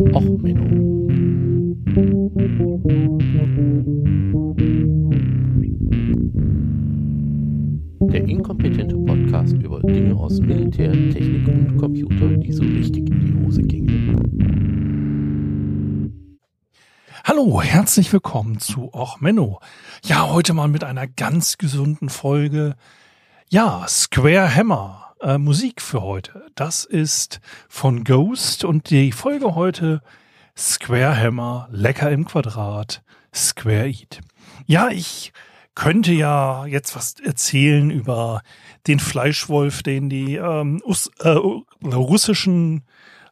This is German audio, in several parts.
Och, Menno. Der inkompetente Podcast über Dinge aus Militär, Technik und Computer, die so richtig in die Hose gingen. Hallo, herzlich willkommen zu Och Menno. Ja, heute mal mit einer ganz gesunden Folge. Ja, Square Hammer äh, Musik für heute. Das ist von Ghost und die Folge heute Square Hammer, Lecker im Quadrat, Square Eat. Ja, ich könnte ja jetzt was erzählen über den Fleischwolf, den die ähm, Us äh, russischen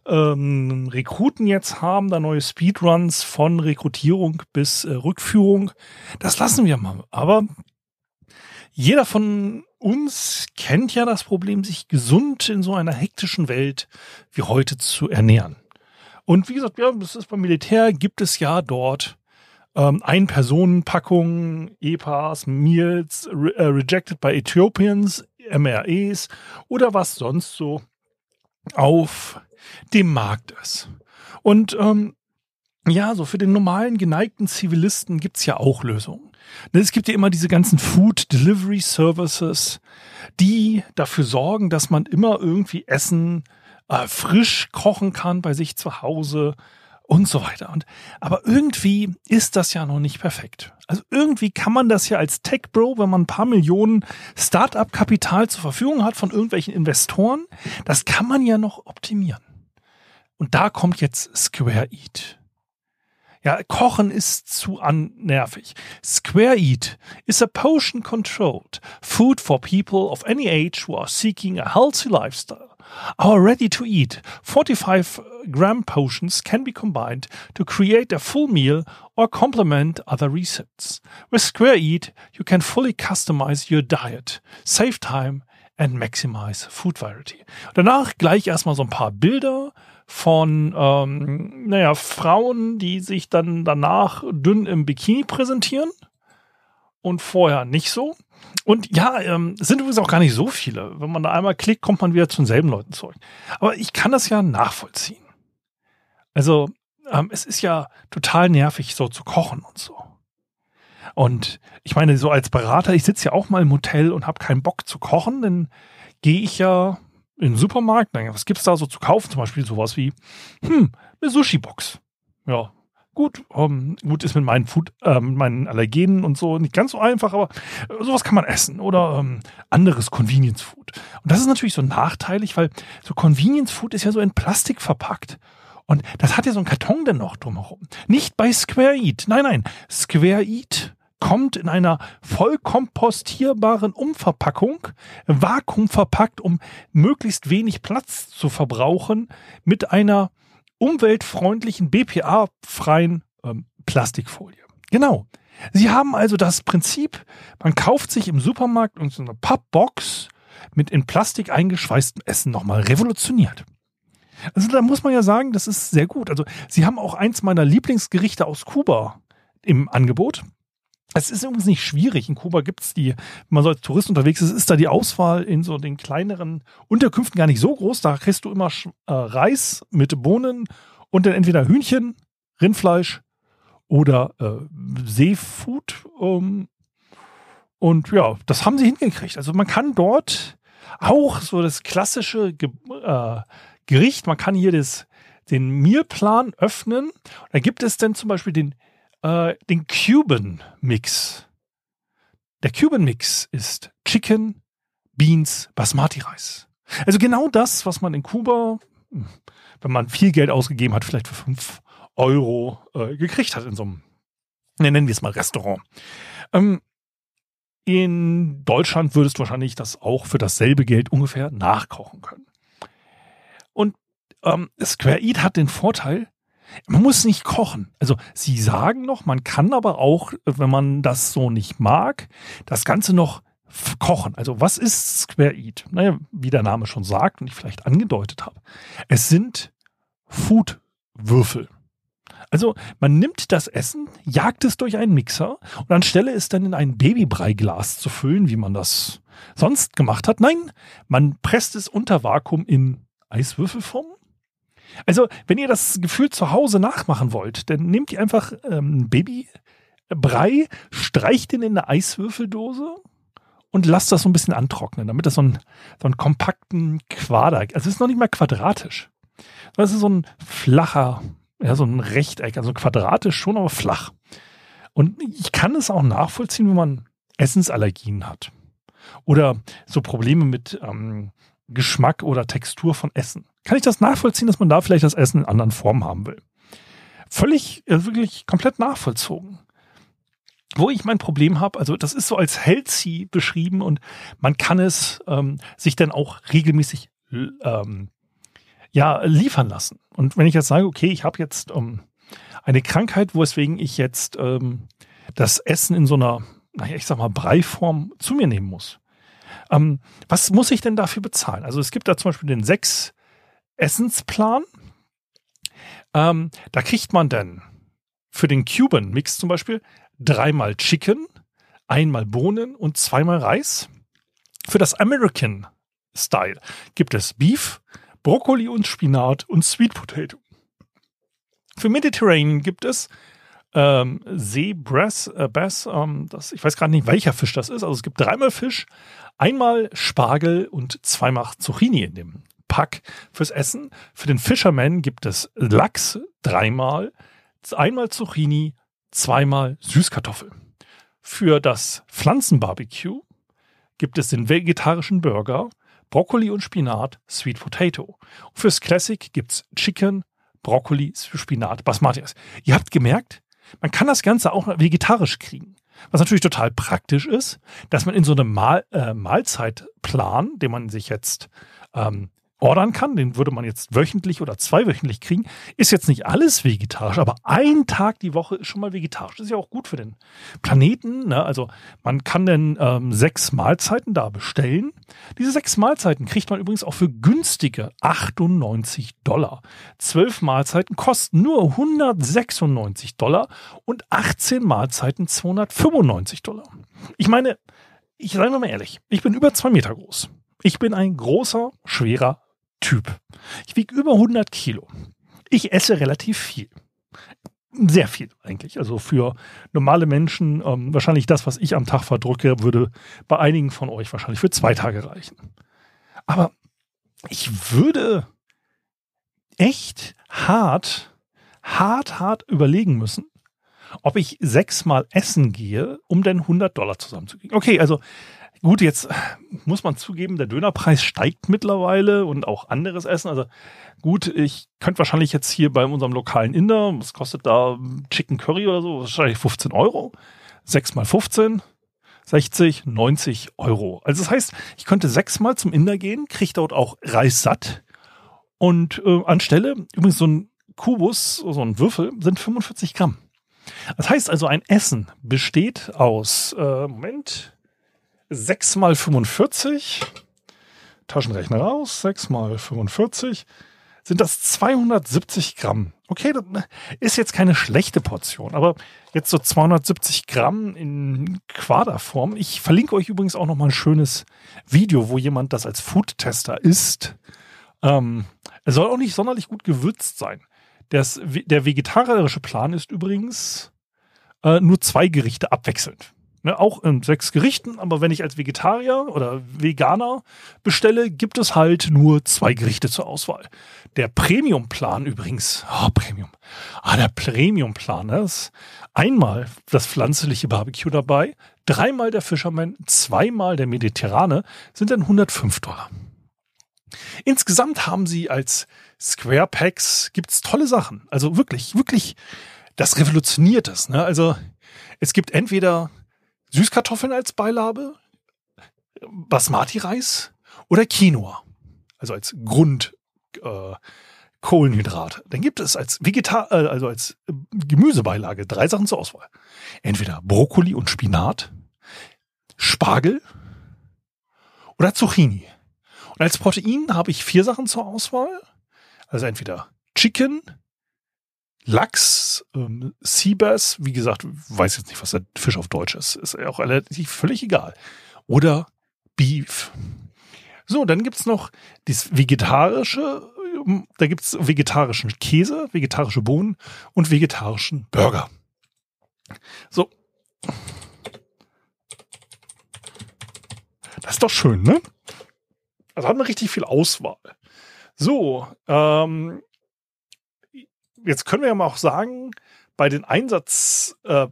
ähm, Rekruten jetzt haben, da neue Speedruns von Rekrutierung bis äh, Rückführung. Das lassen wir mal. Aber jeder von uns kennt ja das Problem, sich gesund in so einer hektischen Welt wie heute zu ernähren. Und wie gesagt, ja, das ist beim Militär, gibt es ja dort ähm, Ein-Personen-Packungen, EPAs, Meals, re äh, Rejected by Ethiopians, MREs oder was sonst so auf dem Markt ist. Und ähm, ja, so für den normalen geneigten Zivilisten gibt's ja auch Lösungen. Ne, es gibt ja immer diese ganzen Food Delivery Services, die dafür sorgen, dass man immer irgendwie Essen äh, frisch kochen kann bei sich zu Hause und so weiter. Und, aber irgendwie ist das ja noch nicht perfekt. Also irgendwie kann man das ja als Tech Bro, wenn man ein paar Millionen Startup-Kapital zur Verfügung hat von irgendwelchen Investoren, das kann man ja noch optimieren. Und da kommt jetzt Square Eat. Ja, Kochen ist zu nervig. Square Eat is a portion controlled food for people of any age who are seeking a healthy lifestyle. Our ready to eat 45 gram portions can be combined to create a full meal or complement other recipes. With Square Eat, you can fully customize your diet, save time and maximize food variety. Danach gleich erstmal so ein paar Bilder von, ähm, naja, Frauen, die sich dann danach dünn im Bikini präsentieren und vorher nicht so. Und ja, ähm, sind übrigens auch gar nicht so viele. Wenn man da einmal klickt, kommt man wieder zu denselben Leuten zurück. Aber ich kann das ja nachvollziehen. Also, ähm, es ist ja total nervig, so zu kochen und so. Und ich meine, so als Berater, ich sitze ja auch mal im Hotel und habe keinen Bock zu kochen, dann gehe ich ja in den Supermarkt, was gibt's da so zu kaufen? Zum Beispiel sowas wie, hm, eine Sushi-Box. Ja, gut, ähm, gut ist mit meinen Food, äh, mit meinen Allergenen und so nicht ganz so einfach, aber äh, sowas kann man essen oder ähm, anderes Convenience Food. Und das ist natürlich so nachteilig, weil so Convenience Food ist ja so in Plastik verpackt. Und das hat ja so einen Karton denn noch drumherum. Nicht bei Square Eat. Nein, nein. Square Eat kommt in einer vollkompostierbaren Umverpackung, vakuumverpackt, um möglichst wenig Platz zu verbrauchen, mit einer umweltfreundlichen, BPA-freien ähm, Plastikfolie. Genau. Sie haben also das Prinzip, man kauft sich im Supermarkt so eine Pappbox mit in Plastik eingeschweißtem Essen nochmal revolutioniert. Also da muss man ja sagen, das ist sehr gut. Also sie haben auch eins meiner Lieblingsgerichte aus Kuba im Angebot. Es ist übrigens nicht schwierig. In Kuba gibt es die, wenn man so als Tourist unterwegs ist, ist da die Auswahl in so den kleineren Unterkünften gar nicht so groß. Da kriegst du immer äh, Reis mit Bohnen und dann entweder Hühnchen, Rindfleisch oder äh, Seafood. Ähm, und ja, das haben sie hingekriegt. Also man kann dort auch so das klassische Ge äh, Gericht, man kann hier das, den Mealplan öffnen. Da gibt es dann zum Beispiel den äh, den Cuban Mix. Der Cuban Mix ist Chicken, Beans, Basmati Reis. Also genau das, was man in Kuba, wenn man viel Geld ausgegeben hat, vielleicht für 5 Euro äh, gekriegt hat in so einem, nennen wir es mal Restaurant. Ähm, in Deutschland würdest du wahrscheinlich das auch für dasselbe Geld ungefähr nachkochen können. Und ähm, Square Eat hat den Vorteil, man muss nicht kochen. Also sie sagen noch, man kann aber auch, wenn man das so nicht mag, das Ganze noch kochen. Also was ist Square Eat? Naja, wie der Name schon sagt und ich vielleicht angedeutet habe. Es sind Foodwürfel. Also man nimmt das Essen, jagt es durch einen Mixer und anstelle es dann in ein Babybreiglas zu füllen, wie man das sonst gemacht hat. Nein, man presst es unter Vakuum in Eiswürfelform Also, wenn ihr das Gefühl zu Hause nachmachen wollt, dann nehmt ihr einfach ähm, Babybrei, streicht ihn in eine Eiswürfeldose und lasst das so ein bisschen antrocknen, damit das so, ein, so einen kompakten Quader, also es ist noch nicht mal quadratisch. Das ist so ein flacher, ja, so ein Rechteck, also quadratisch schon, aber flach. Und ich kann es auch nachvollziehen, wenn man Essensallergien hat. Oder so Probleme mit ähm, Geschmack oder Textur von Essen. Kann ich das nachvollziehen, dass man da vielleicht das Essen in anderen Formen haben will? Völlig, äh, wirklich komplett nachvollzogen. Wo ich mein Problem habe, also das ist so als healthy beschrieben und man kann es ähm, sich dann auch regelmäßig ähm, ja, liefern lassen. Und wenn ich jetzt sage, okay, ich habe jetzt ähm, eine Krankheit, weswegen ich jetzt ähm, das Essen in so einer, ich sag mal, Breiform zu mir nehmen muss. Ähm, was muss ich denn dafür bezahlen? Also es gibt da zum Beispiel den sechs Essensplan. Ähm, da kriegt man dann für den Cuban Mix zum Beispiel dreimal Chicken, einmal Bohnen und zweimal Reis. Für das American Style gibt es Beef, Brokkoli und Spinat und Sweet Potato. Für Mediterranean gibt es ähm, Seebrass, äh, Bass, ähm, das, ich weiß gerade nicht, welcher Fisch das ist. Also es gibt dreimal Fisch, einmal Spargel und zweimal Zucchini in dem Pack fürs Essen. Für den Fisherman gibt es Lachs dreimal, einmal Zucchini, zweimal Süßkartoffel. Für das Pflanzenbarbecue gibt es den vegetarischen Burger, Brokkoli und Spinat, Sweet Potato. Fürs Classic gibt es Chicken, Brokkoli, Spinat, Basmati. Ihr habt gemerkt, man kann das Ganze auch vegetarisch kriegen. Was natürlich total praktisch ist, dass man in so einem Mahl, äh, Mahlzeitplan, den man sich jetzt ähm, ordern kann, den würde man jetzt wöchentlich oder zweiwöchentlich kriegen, ist jetzt nicht alles vegetarisch, aber ein Tag die Woche ist schon mal vegetarisch. Das ist ja auch gut für den Planeten. Ne? Also man kann dann ähm, sechs Mahlzeiten da bestellen. Diese sechs Mahlzeiten kriegt man übrigens auch für günstige 98 Dollar. Zwölf Mahlzeiten kosten nur 196 Dollar und 18 Mahlzeiten 295 Dollar. Ich meine, ich sage mal ehrlich, ich bin über zwei Meter groß. Ich bin ein großer, schwerer Typ. Ich wiege über 100 Kilo. Ich esse relativ viel. Sehr viel eigentlich. Also für normale Menschen ähm, wahrscheinlich das, was ich am Tag verdrücke, würde bei einigen von euch wahrscheinlich für zwei Tage reichen. Aber ich würde echt hart, hart, hart überlegen müssen, ob ich sechsmal essen gehe, um dann 100 Dollar zusammenzukriegen. Okay, also Gut, jetzt muss man zugeben, der Dönerpreis steigt mittlerweile und auch anderes Essen. Also gut, ich könnte wahrscheinlich jetzt hier bei unserem lokalen Inder, was kostet da Chicken Curry oder so, wahrscheinlich 15 Euro. 6 mal 15, 60, 90 Euro. Also das heißt, ich könnte sechsmal zum Inder gehen, kriege dort auch Reis satt und äh, anstelle, übrigens so ein Kubus, so ein Würfel, sind 45 Gramm. Das heißt also, ein Essen besteht aus, äh, Moment, 6 mal 45, Taschenrechner raus, 6 mal 45, sind das 270 Gramm. Okay, das ist jetzt keine schlechte Portion, aber jetzt so 270 Gramm in Quaderform. Ich verlinke euch übrigens auch noch mal ein schönes Video, wo jemand das als Foodtester isst. Ähm, es soll auch nicht sonderlich gut gewürzt sein. Das, der vegetarische Plan ist übrigens äh, nur zwei Gerichte abwechselnd. Ne, auch in sechs Gerichten, aber wenn ich als Vegetarier oder Veganer bestelle, gibt es halt nur zwei Gerichte zur Auswahl. Der Premium-Plan übrigens, oh, Premium, ah, der Premium-Plan ist einmal das pflanzliche Barbecue dabei, dreimal der Fisherman, zweimal der Mediterrane, sind dann 105 Dollar. Insgesamt haben sie als Square Packs gibt's tolle Sachen. Also wirklich, wirklich, das revolutioniert es. Ne? Also es gibt entweder Süßkartoffeln als Beilage, Basmati-Reis oder Quinoa. Also als Grund äh, Kohlenhydrat. Dann gibt es als Vegetar äh, also als Gemüsebeilage drei Sachen zur Auswahl. Entweder Brokkoli und Spinat, Spargel oder Zucchini. Und als Protein habe ich vier Sachen zur Auswahl. Also entweder Chicken, Lachs, ähm, Seabass, wie gesagt, weiß jetzt nicht, was der Fisch auf Deutsch ist, ist auch relativ völlig egal. Oder Beef. So, dann gibt's noch das vegetarische da gibt's vegetarischen Käse, vegetarische Bohnen und vegetarischen Burger. So. Das ist doch schön, ne? Also hat man richtig viel Auswahl. So, ähm, jetzt können wir ja mal auch sagen, bei den Einsatz äh,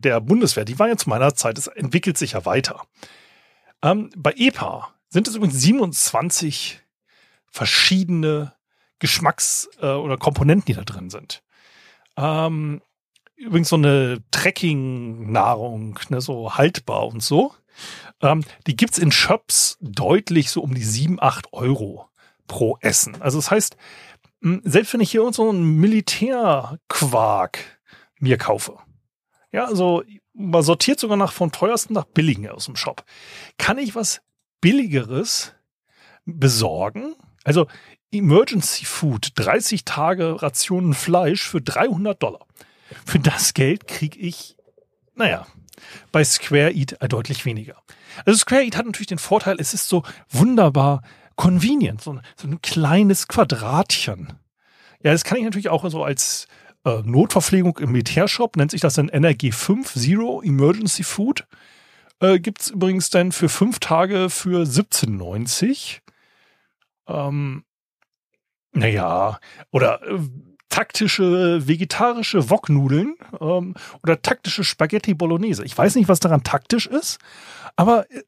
der Bundeswehr, die war ja zu meiner Zeit, es entwickelt sich ja weiter. Ähm, bei EPA sind es übrigens 27 verschiedene Geschmacks- äh, oder Komponenten, die da drin sind. Ähm, übrigens so eine Trekking-Nahrung, ne, so haltbar und so. Ähm, die gibt's in Shops deutlich so um die 7, 8 Euro pro Essen. Also das heißt, selbst wenn ich hier so einen Militärquark mir kaufe, ja, also man sortiert sogar nach von teuersten nach billigen aus dem Shop, kann ich was billigeres besorgen? Also Emergency Food, 30 Tage Rationen Fleisch für 300 Dollar. Für das Geld kriege ich, naja, bei Square Eat deutlich weniger. Also Square Eat hat natürlich den Vorteil, es ist so wunderbar convenient, so, so ein kleines Quadratchen. Ja, das kann ich natürlich auch so als äh, Notverpflegung im Militärshop, nennt sich das dann Energy 5 Zero Emergency Food. Äh, Gibt es übrigens dann für fünf Tage für 17,90. Ähm, naja, oder äh, taktische vegetarische Woknudeln ähm, oder taktische Spaghetti Bolognese. Ich weiß nicht, was daran taktisch ist, aber äh,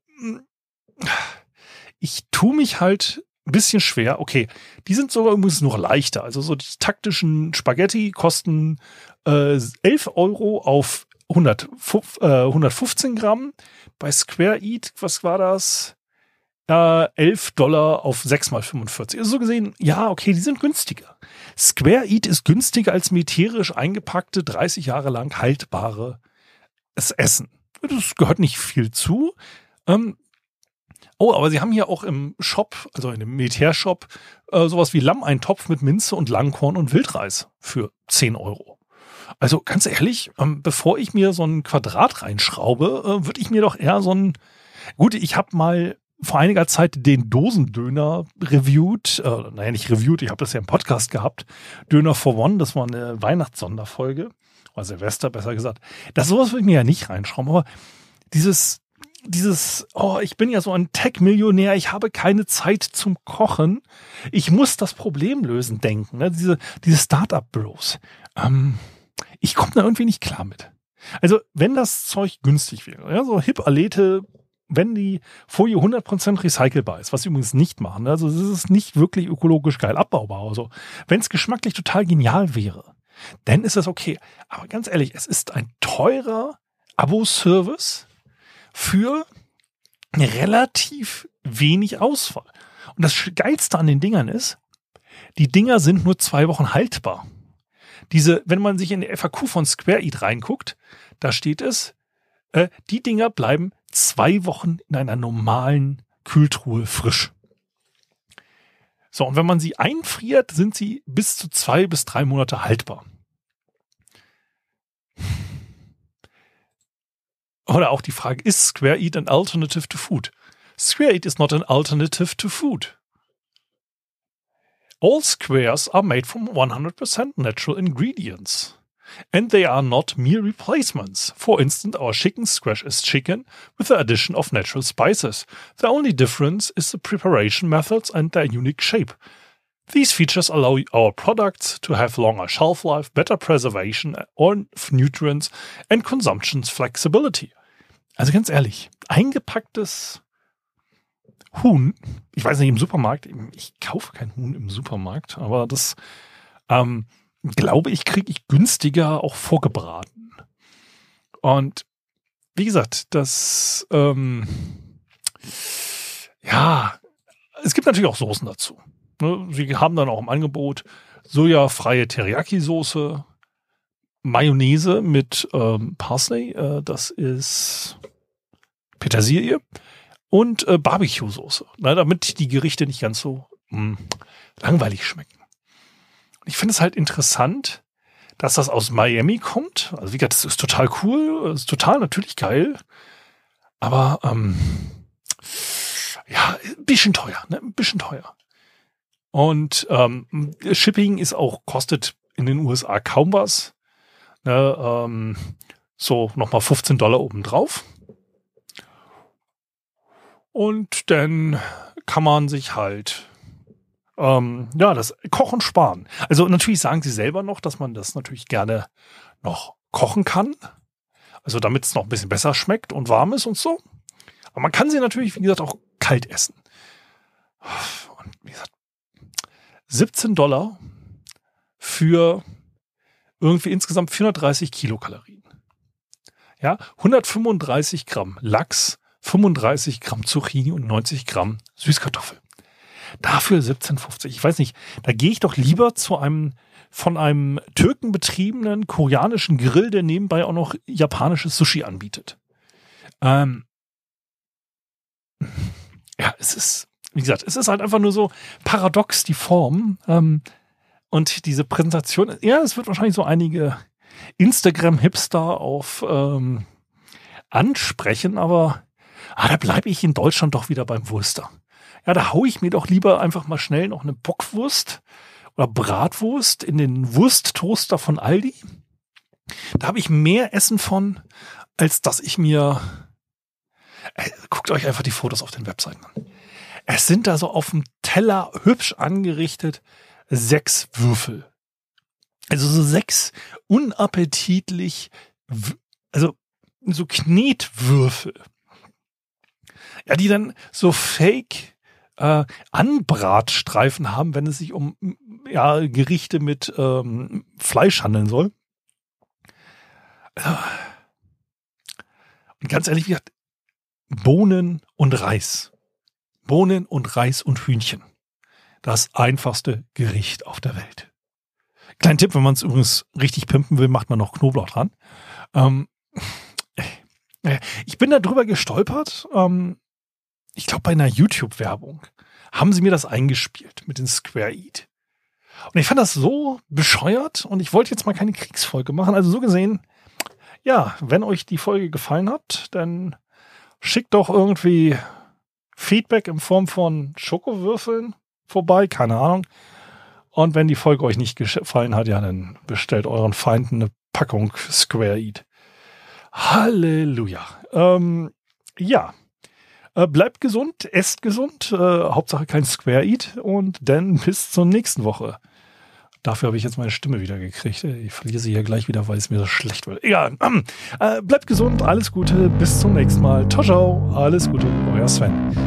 ich tue mich halt ein bisschen schwer. Okay, die sind sogar übrigens noch leichter. Also so die taktischen Spaghetti kosten äh, 11 Euro auf 100, äh, 115 Gramm. Bei Square Eat, was war das? Äh, 11 Dollar auf 6 mal 45. Also so gesehen, ja, okay, die sind günstiger. Square Eat ist günstiger als militärisch eingepackte, 30 Jahre lang haltbare Essen. Das gehört nicht viel zu. Ähm, oh, aber sie haben hier auch im Shop, also in dem Militärshop, äh, sowas wie Lammeintopf mit Minze und Langkorn und Wildreis für 10 Euro. Also ganz ehrlich, ähm, bevor ich mir so ein Quadrat reinschraube, äh, würde ich mir doch eher so ein. Gut, ich habe mal vor einiger Zeit den Dosendöner reviewed, äh, naja, nicht reviewed, ich habe das ja im Podcast gehabt. Döner for One, das war eine Weihnachtssonderfolge, oder Silvester besser gesagt. Das sowas würde ich mir ja nicht reinschrauben, aber dieses, dieses, oh, ich bin ja so ein Tech-Millionär, ich habe keine Zeit zum Kochen, ich muss das Problem lösen, denken, ne? diese, diese Startup-Bros. Ähm, ich komme da irgendwie nicht klar mit. Also, wenn das Zeug günstig wäre, ja, so Hip-Alete, wenn die Folie 100% recycelbar ist, was sie übrigens nicht machen, ne? also es ist nicht wirklich ökologisch geil abbaubar, also wenn es geschmacklich total genial wäre, dann ist das okay. Aber ganz ehrlich, es ist ein teurer Abo-Service für relativ wenig Ausfall. Und das Geilste an den Dingern ist, die Dinger sind nur zwei Wochen haltbar. Diese, wenn man sich in die FAQ von Square Eat reinguckt, da steht es, äh, die Dinger bleiben zwei Wochen in einer normalen Kühltruhe frisch. So, und wenn man sie einfriert, sind sie bis zu zwei bis drei Monate haltbar. Oder auch die Frage, ist Square Eat an alternative to food? Square Eat is not an alternative to food. All squares are made from 100% natural ingredients. And they are not mere replacements. For instance, our chicken squash is chicken with the addition of natural spices. The only difference is the preparation methods and their unique shape. These features allow our products to have longer shelf life, better preservation of nutrients and consumption flexibility. Also ganz ehrlich, eingepacktes Huhn, ich weiß nicht, im Supermarkt, ich kaufe kein Huhn im Supermarkt, aber das, ähm, glaube ich, kriege ich günstiger auch vorgebraten. Und wie gesagt, das, ähm, ja, es gibt natürlich auch Soßen dazu. Ne? Sie haben dann auch im Angebot sojafreie Teriyaki-Soße, Mayonnaise mit ähm, Parsley, äh, das ist Petersilie und äh, Barbecue-Soße, ne, damit die Gerichte nicht ganz so mh, hm, langweilig schmecken. Ich finde es halt interessant, dass das aus Miami kommt. Also wie gesagt, das ist total cool, ist total natürlich geil, aber ähm, ja, ein bisschen teuer, ne? ein bisschen teuer. Und ähm, Shipping ist auch, kostet in den USA kaum was. Ne, ähm, so nochmal 15 Dollar obendrauf. Und dann kann man sich halt ähm, ja, das Kochen sparen. Also natürlich sagen sie selber noch, dass man das natürlich gerne noch kochen kann. Also damit es noch ein bisschen besser schmeckt und warm ist und so. Aber man kann sie natürlich, wie gesagt, auch kalt essen. Und wie gesagt, 17 Dollar für irgendwie insgesamt 430 Kilokalorien. Ja, 135 Gramm Lachs, 35 Gramm Zucchini und 90 Gramm Süßkartoffel. Dafür 17,50. Ich weiß nicht, da gehe ich doch lieber zu einem von einem Türken betriebenen koreanischen Grill, der nebenbei auch noch japanisches Sushi anbietet. Ähm, ja, es ist, wie gesagt, es ist halt einfach nur so paradox, die Form. Ähm, und diese Präsentation, ja, es wird wahrscheinlich so einige Instagram-Hipster auf ähm, ansprechen, aber ah, da bleibe ich in Deutschland doch wieder beim Wurster ja, da hau ich mir doch lieber einfach mal schnell noch eine Bockwurst oder Bratwurst in den Wursttoaster von Aldi. Da habe ich mehr Essen von, als dass ich mir. Äh, guckt euch einfach die Fotos auf den Webseiten an. Es sind da so auf dem Teller hübsch angerichtet sechs Würfel. Also so sechs unappetitlich, also so Knetwürfel. Ja, die dann so fake äh, Anbratstreifen haben, wenn es sich um ja, Gerichte mit ähm, Fleisch handeln soll. Und ganz ehrlich, gesagt, Bohnen und Reis. Bohnen und Reis und Hühnchen. Das einfachste Gericht auf der Welt. Kleiner Tipp, wenn man es übrigens richtig pimpen will, macht man noch Knoblauch dran. Ähm, äh, ich bin da drüber gestolpert. Ähm, ich glaube, bei einer YouTube-Werbung haben sie mir das eingespielt mit den Square Eat. Und ich fand das so bescheuert und ich wollte jetzt mal keine Kriegsfolge machen. Also so gesehen, ja, wenn euch die Folge gefallen hat, dann schickt doch irgendwie Feedback in Form von Schokowürfeln vorbei, keine Ahnung. Und wenn die Folge euch nicht gefallen hat, ja, dann bestellt euren Feinden eine Packung Square Eat. Halleluja. Ähm, ja, äh, bleibt gesund, esst gesund, äh, Hauptsache kein Square Eat und dann bis zur nächsten Woche. Dafür habe ich jetzt meine Stimme wieder gekriegt. Ich verliere sie hier gleich wieder, weil es mir so schlecht wird. Egal. Äh, bleibt gesund, alles Gute, bis zum nächsten Mal. Ciao, ciao, alles Gute, euer Sven.